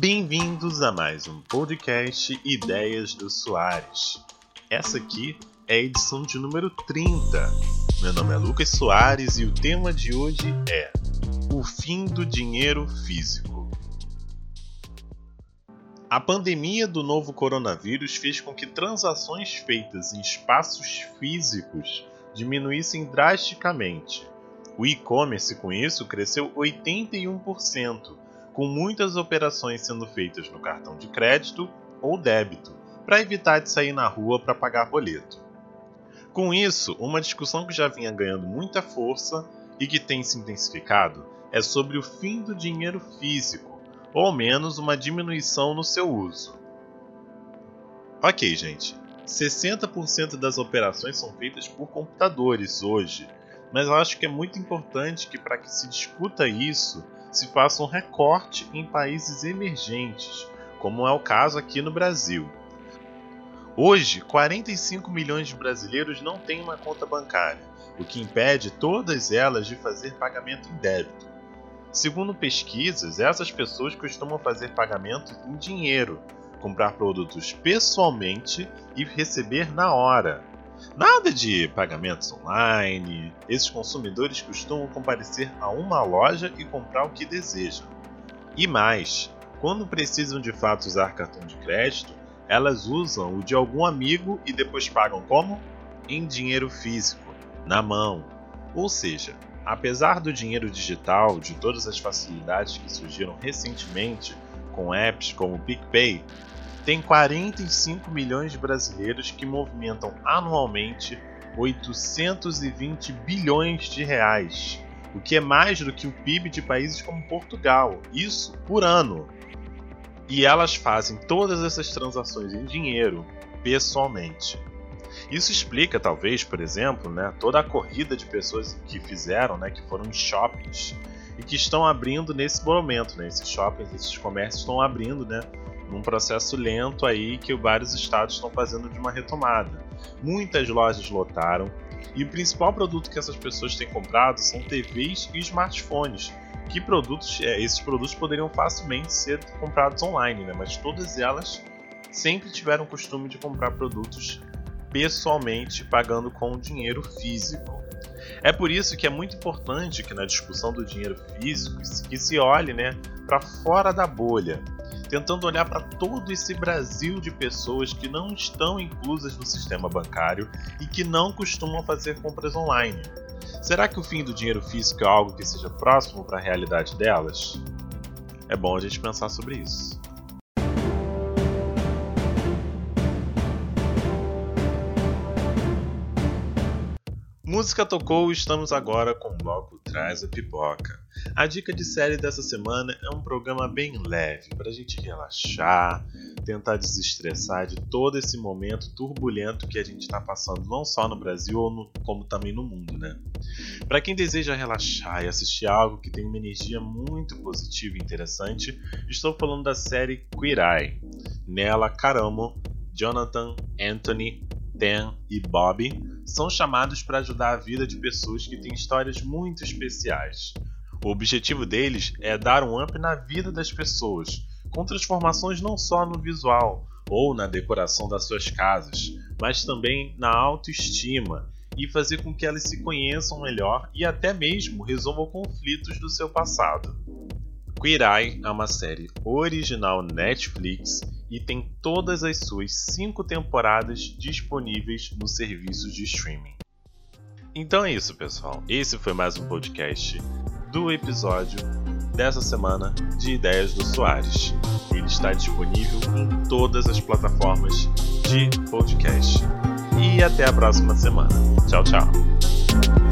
Bem-vindos a mais um podcast Ideias do Soares. Essa aqui é a edição de número 30. Meu nome é Lucas Soares e o tema de hoje é O fim do dinheiro físico. A pandemia do novo coronavírus fez com que transações feitas em espaços físicos diminuíssem drasticamente. O e-commerce com isso cresceu 81%, com muitas operações sendo feitas no cartão de crédito ou débito, para evitar de sair na rua para pagar boleto. Com isso, uma discussão que já vinha ganhando muita força e que tem se intensificado é sobre o fim do dinheiro físico, ou ao menos uma diminuição no seu uso. Ok, gente, 60% das operações são feitas por computadores hoje, mas eu acho que é muito importante que, para que se discuta isso, se faça um recorte em países emergentes, como é o caso aqui no Brasil. Hoje, 45 milhões de brasileiros não têm uma conta bancária, o que impede todas elas de fazer pagamento em débito. Segundo pesquisas, essas pessoas costumam fazer pagamento em dinheiro, comprar produtos pessoalmente e receber na hora, Nada de pagamentos online. Esses consumidores costumam comparecer a uma loja e comprar o que desejam. E mais, quando precisam de fato usar cartão de crédito, elas usam o de algum amigo e depois pagam como? Em dinheiro físico, na mão. Ou seja, apesar do dinheiro digital, de todas as facilidades que surgiram recentemente com apps como o PicPay, tem 45 milhões de brasileiros que movimentam anualmente 820 bilhões de reais, o que é mais do que o PIB de países como Portugal, isso por ano. E elas fazem todas essas transações em dinheiro pessoalmente. Isso explica, talvez, por exemplo, né, toda a corrida de pessoas que fizeram, né, que foram em shoppings e que estão abrindo nesse momento. Né, esses shoppings, esses comércios estão abrindo né, num processo lento aí que vários estados estão fazendo de uma retomada. Muitas lojas lotaram e o principal produto que essas pessoas têm comprado são TVs e smartphones. Que produtos, é, esses produtos poderiam facilmente ser comprados online, né? mas todas elas sempre tiveram o costume de comprar produtos pessoalmente, pagando com dinheiro físico. É por isso que é muito importante que na discussão do dinheiro físico que se olhe né, para fora da bolha, tentando olhar para todo esse Brasil de pessoas que não estão inclusas no sistema bancário e que não costumam fazer compras online. Será que o fim do dinheiro físico é algo que seja próximo para a realidade delas? É bom a gente pensar sobre isso. Música tocou, estamos agora com o bloco Traz a Pipoca. A dica de série dessa semana é um programa bem leve, para a gente relaxar, tentar desestressar de todo esse momento turbulento que a gente está passando, não só no Brasil, no, como também no mundo, né? Para quem deseja relaxar e assistir algo que tem uma energia muito positiva e interessante, estou falando da série Queer Eye. Nela, Caramo, Jonathan, Anthony, Dan e Bob são chamados para ajudar a vida de pessoas que têm histórias muito especiais. O objetivo deles é dar um up na vida das pessoas, com transformações não só no visual ou na decoração das suas casas, mas também na autoestima e fazer com que elas se conheçam melhor e até mesmo resolvam conflitos do seu passado. Queer Eye é uma série original Netflix e tem todas as suas cinco temporadas disponíveis no serviço de streaming. Então é isso, pessoal. Esse foi mais um podcast do episódio dessa semana de Ideias do Soares. Ele está disponível em todas as plataformas de podcast. E até a próxima semana. Tchau, tchau.